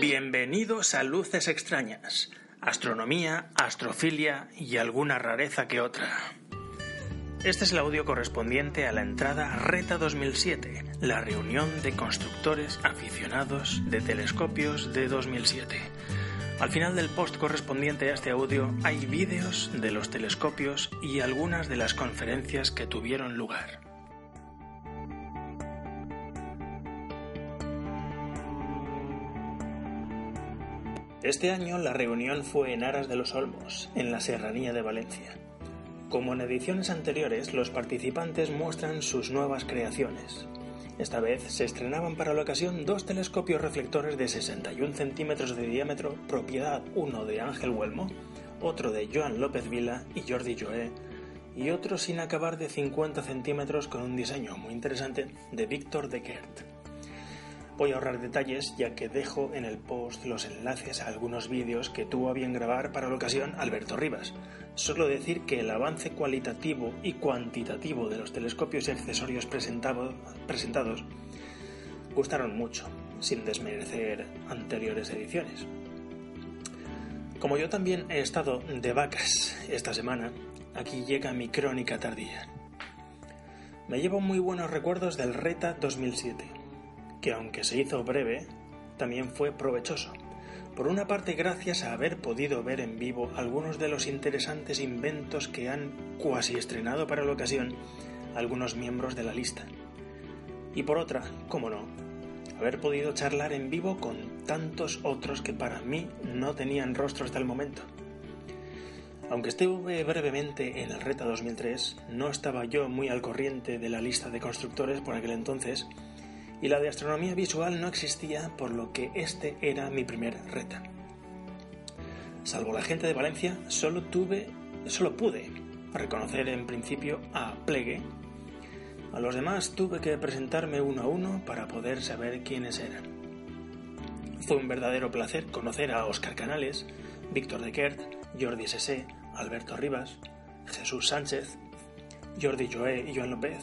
Bienvenidos a Luces Extrañas, astronomía, astrofilia y alguna rareza que otra. Este es el audio correspondiente a la entrada Reta 2007, la reunión de constructores aficionados de telescopios de 2007. Al final del post correspondiente a este audio hay vídeos de los telescopios y algunas de las conferencias que tuvieron lugar. Este año la reunión fue en Aras de los Olmos, en la Serranía de Valencia. Como en ediciones anteriores, los participantes muestran sus nuevas creaciones, esta vez se estrenaban para la ocasión dos telescopios reflectores de 61 centímetros de diámetro, propiedad uno de Ángel Huelmo, otro de Joan López Vila y Jordi Joé, y otro sin acabar de 50 centímetros con un diseño muy interesante de Víctor de Kert. Voy a ahorrar detalles ya que dejo en el post los enlaces a algunos vídeos que tuvo a bien grabar para la ocasión Alberto Rivas. Solo decir que el avance cualitativo y cuantitativo de los telescopios y accesorios presentados gustaron mucho, sin desmerecer anteriores ediciones. Como yo también he estado de vacas esta semana, aquí llega mi crónica tardía. Me llevo muy buenos recuerdos del Reta 2007 que aunque se hizo breve, también fue provechoso. Por una parte, gracias a haber podido ver en vivo algunos de los interesantes inventos que han cuasi estrenado para la ocasión algunos miembros de la lista. Y por otra, cómo no, haber podido charlar en vivo con tantos otros que para mí no tenían rostro hasta el momento. Aunque estuve brevemente en el Reta 2003, no estaba yo muy al corriente de la lista de constructores por aquel entonces, y la de astronomía visual no existía, por lo que este era mi primer reta. Salvo la gente de Valencia, solo tuve, solo pude reconocer en principio a Plegue. A los demás tuve que presentarme uno a uno para poder saber quiénes eran. Fue un verdadero placer conocer a Óscar Canales, Víctor de Kert, Jordi S.S., Alberto Rivas, Jesús Sánchez, Jordi Joé y Joan López,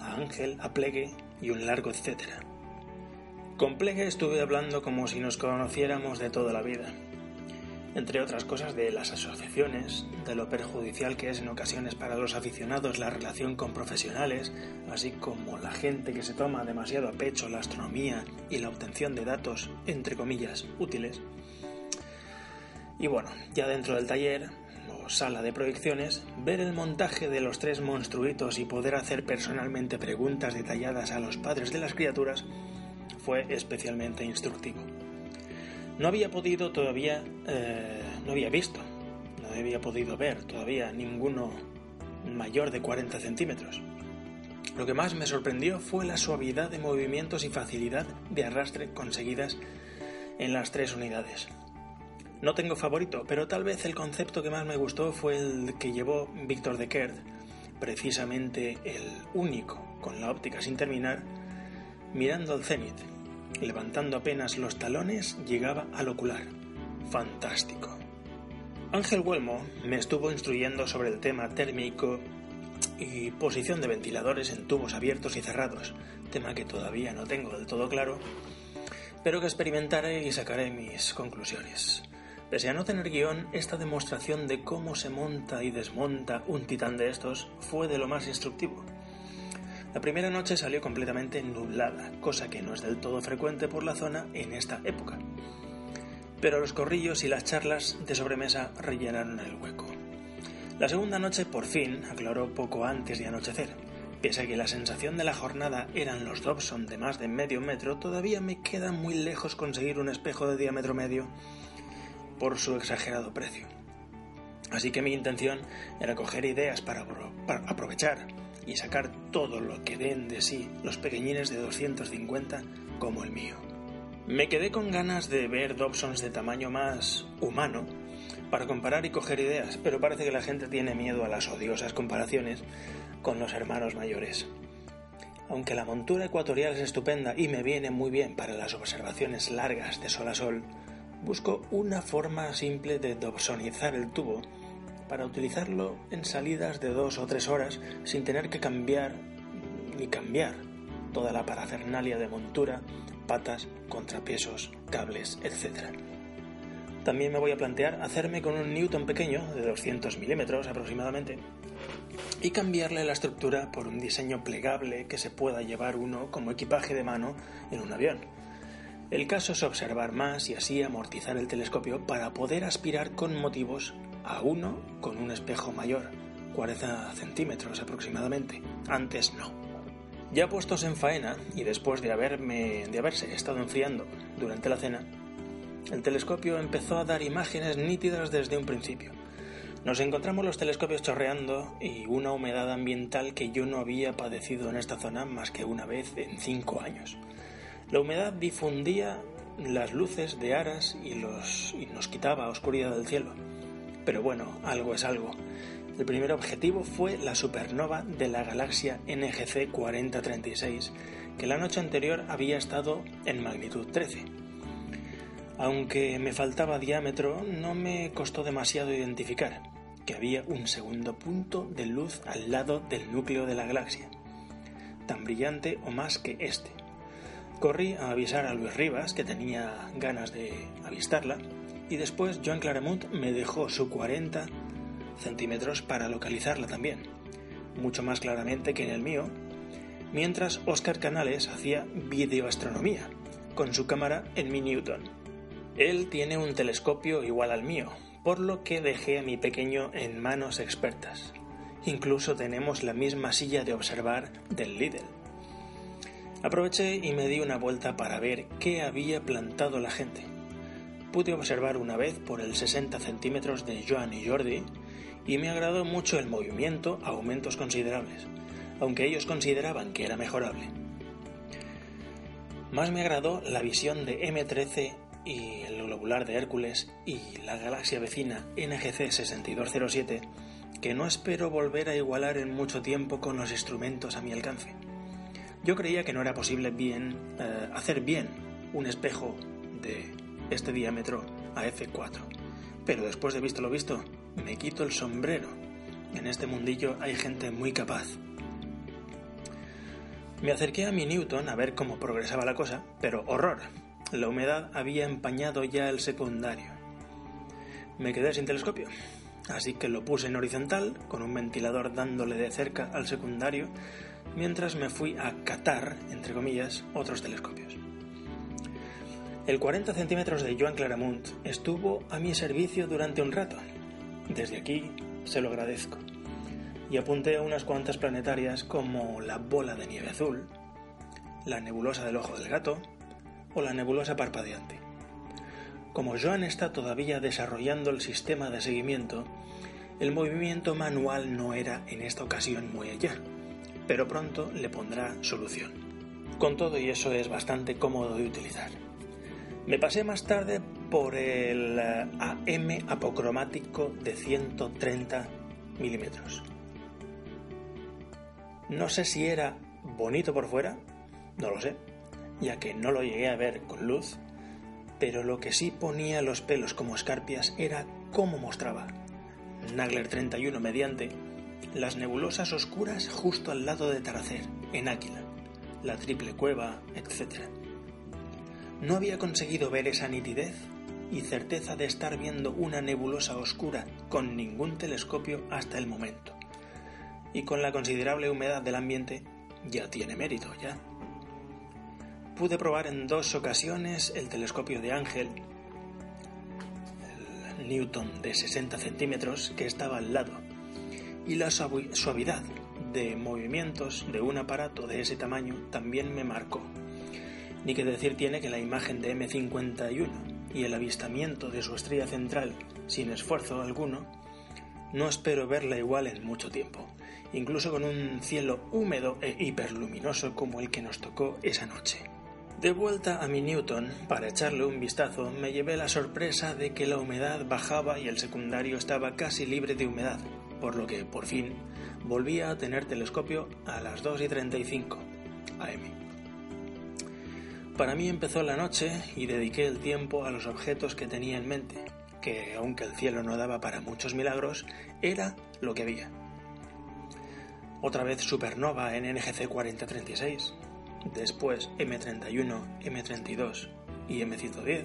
a Ángel, a Plegue y un largo etcétera. Con Plegue estuve hablando como si nos conociéramos de toda la vida, entre otras cosas de las asociaciones, de lo perjudicial que es en ocasiones para los aficionados la relación con profesionales, así como la gente que se toma demasiado a pecho la astronomía y la obtención de datos, entre comillas, útiles. Y bueno, ya dentro del taller sala de proyecciones, ver el montaje de los tres monstruitos y poder hacer personalmente preguntas detalladas a los padres de las criaturas fue especialmente instructivo. No había podido todavía, eh, no había visto, no había podido ver todavía ninguno mayor de 40 centímetros. Lo que más me sorprendió fue la suavidad de movimientos y facilidad de arrastre conseguidas en las tres unidades. No tengo favorito, pero tal vez el concepto que más me gustó fue el que llevó Víctor de Kert, precisamente el único con la óptica sin terminar, mirando al cenit. Levantando apenas los talones, llegaba al ocular. Fantástico. Ángel Huelmo me estuvo instruyendo sobre el tema térmico y posición de ventiladores en tubos abiertos y cerrados, tema que todavía no tengo del todo claro, pero que experimentaré y sacaré mis conclusiones. Pese a no tener guion, esta demostración de cómo se monta y desmonta un titán de estos fue de lo más instructivo. La primera noche salió completamente nublada, cosa que no es del todo frecuente por la zona en esta época. Pero los corrillos y las charlas de sobremesa rellenaron el hueco. La segunda noche por fin aclaró poco antes de anochecer. Pese a que la sensación de la jornada eran los Dobson de más de medio metro, todavía me queda muy lejos conseguir un espejo de diámetro medio por su exagerado precio. Así que mi intención era coger ideas para, aprovechar y sacar todo lo que den de sí los pequeñines de 250 como el mío. Me quedé con ganas de ver Dobsons de tamaño más humano para comparar y coger ideas, pero parece que la gente tiene miedo a las odiosas comparaciones con los hermanos mayores. Aunque la montura ecuatorial es estupenda y me viene muy bien para las observaciones largas de sol a sol, busco una forma simple de dobsonizar el tubo para utilizarlo en salidas de dos o tres horas sin tener que cambiar ni cambiar toda la parafernalia de montura, patas, contrapesos, cables, etc. También me voy a plantear hacerme con un Newton pequeño, de 200 milímetros aproximadamente, y cambiarle la estructura por un diseño plegable que se pueda llevar uno como equipaje de mano en un avión. El caso es observar más y así amortizar el telescopio para poder aspirar con motivos a uno con un espejo mayor, 40 centímetros aproximadamente. Antes no. Ya puestos en faena y después de, haberme, de haberse estado enfriando durante la cena, el telescopio empezó a dar imágenes nítidas desde un principio. Nos encontramos los telescopios chorreando y una humedad ambiental que yo no había padecido en esta zona más que una vez en cinco años. La humedad difundía las luces de aras y, los, y nos quitaba oscuridad del cielo. Pero bueno, algo es algo. El primer objetivo fue la supernova de la galaxia NGC 4036, que la noche anterior había estado en magnitud 13. Aunque me faltaba diámetro, no me costó demasiado identificar que había un segundo punto de luz al lado del núcleo de la galaxia, tan brillante o más que este. Corrí a avisar a Luis Rivas que tenía ganas de avistarla y después Joan Claramont me dejó su 40 centímetros para localizarla también, mucho más claramente que en el mío, mientras Oscar Canales hacía videoastronomía con su cámara en mi Newton. Él tiene un telescopio igual al mío, por lo que dejé a mi pequeño en manos expertas. Incluso tenemos la misma silla de observar del Lidl. Aproveché y me di una vuelta para ver qué había plantado la gente. Pude observar una vez por el 60 centímetros de Joan y Jordi y me agradó mucho el movimiento a aumentos considerables, aunque ellos consideraban que era mejorable. Más me agradó la visión de M13 y el globular de Hércules y la galaxia vecina NGC 6207 que no espero volver a igualar en mucho tiempo con los instrumentos a mi alcance. Yo creía que no era posible bien eh, hacer bien un espejo de este diámetro a F4, pero después de visto lo visto, me quito el sombrero. En este mundillo hay gente muy capaz. Me acerqué a mi Newton a ver cómo progresaba la cosa, pero horror, la humedad había empañado ya el secundario. Me quedé sin telescopio, así que lo puse en horizontal, con un ventilador dándole de cerca al secundario, mientras me fui a catar, entre comillas, otros telescopios. El 40 centímetros de Joan Claramunt estuvo a mi servicio durante un rato. Desde aquí se lo agradezco. Y apunté a unas cuantas planetarias como la bola de nieve azul, la nebulosa del ojo del gato, o la nebulosa parpadeante. Como Joan está todavía desarrollando el sistema de seguimiento, el movimiento manual no era en esta ocasión muy allá, pero pronto le pondrá solución. Con todo y eso es bastante cómodo de utilizar. Me pasé más tarde por el eh, AM apocromático de 130 milímetros. No sé si era bonito por fuera, no lo sé, ya que no lo llegué a ver con luz, pero lo que sí ponía los pelos como escarpias era cómo mostraba, Nagler 31 mediante, las nebulosas oscuras justo al lado de Taracer, en Áquila, la triple cueva, etc. No había conseguido ver esa nitidez y certeza de estar viendo una nebulosa oscura con ningún telescopio hasta el momento. Y con la considerable humedad del ambiente, ya tiene mérito, ya. Pude probar en dos ocasiones el telescopio de Ángel, el Newton de 60 centímetros que estaba al lado, y la suavidad de movimientos de un aparato de ese tamaño también me marcó. Ni que decir tiene que la imagen de M51 y el avistamiento de su estrella central sin esfuerzo alguno, no espero verla igual en mucho tiempo, incluso con un cielo húmedo e hiperluminoso como el que nos tocó esa noche. De vuelta a mi Newton, para echarle un vistazo, me llevé la sorpresa de que la humedad bajaba y el secundario estaba casi libre de humedad, por lo que, por fin, volvía a tener telescopio a las 2 y 35 am. Para mí empezó la noche y dediqué el tiempo a los objetos que tenía en mente, que, aunque el cielo no daba para muchos milagros, era lo que había. Otra vez supernova en NGC 4036, después M31, M32 y M110.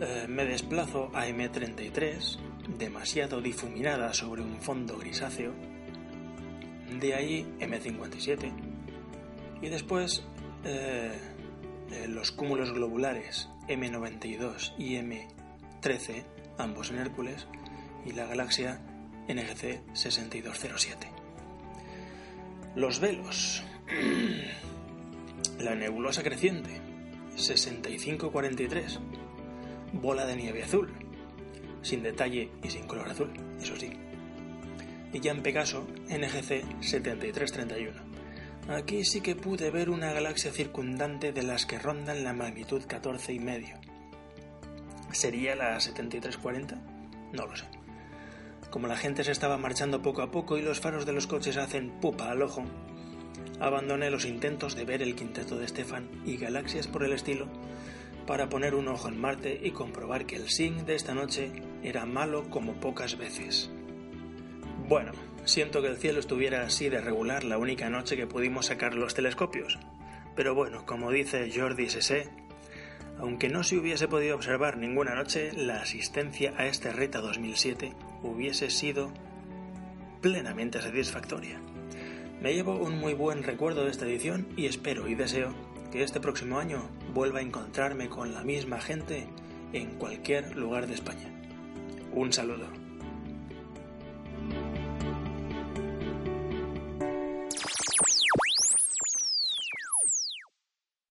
Eh, me desplazo a M33, demasiado difuminada sobre un fondo grisáceo. De ahí M57. Y después eh, eh, los cúmulos globulares M92 y M13, ambos en Hércules, y la galaxia NGC 6207. Los velos. La nebulosa creciente 6543. Bola de nieve azul. Sin detalle y sin color azul, eso sí. Y ya en Pegaso, NGC 7331. Aquí sí que pude ver una galaxia circundante de las que rondan la magnitud 14 y medio. ¿Sería la 7340? No lo sé. Como la gente se estaba marchando poco a poco y los faros de los coches hacen pupa al ojo, abandoné los intentos de ver el quinteto de Stefan y galaxias por el estilo para poner un ojo en Marte y comprobar que el SING de esta noche era malo como pocas veces. Bueno, siento que el cielo estuviera así de regular la única noche que pudimos sacar los telescopios, pero bueno, como dice Jordi Sessé, aunque no se hubiese podido observar ninguna noche, la asistencia a este Reta 2007 hubiese sido plenamente satisfactoria. Me llevo un muy buen recuerdo de esta edición y espero y deseo que este próximo año vuelva a encontrarme con la misma gente en cualquier lugar de España. Un saludo.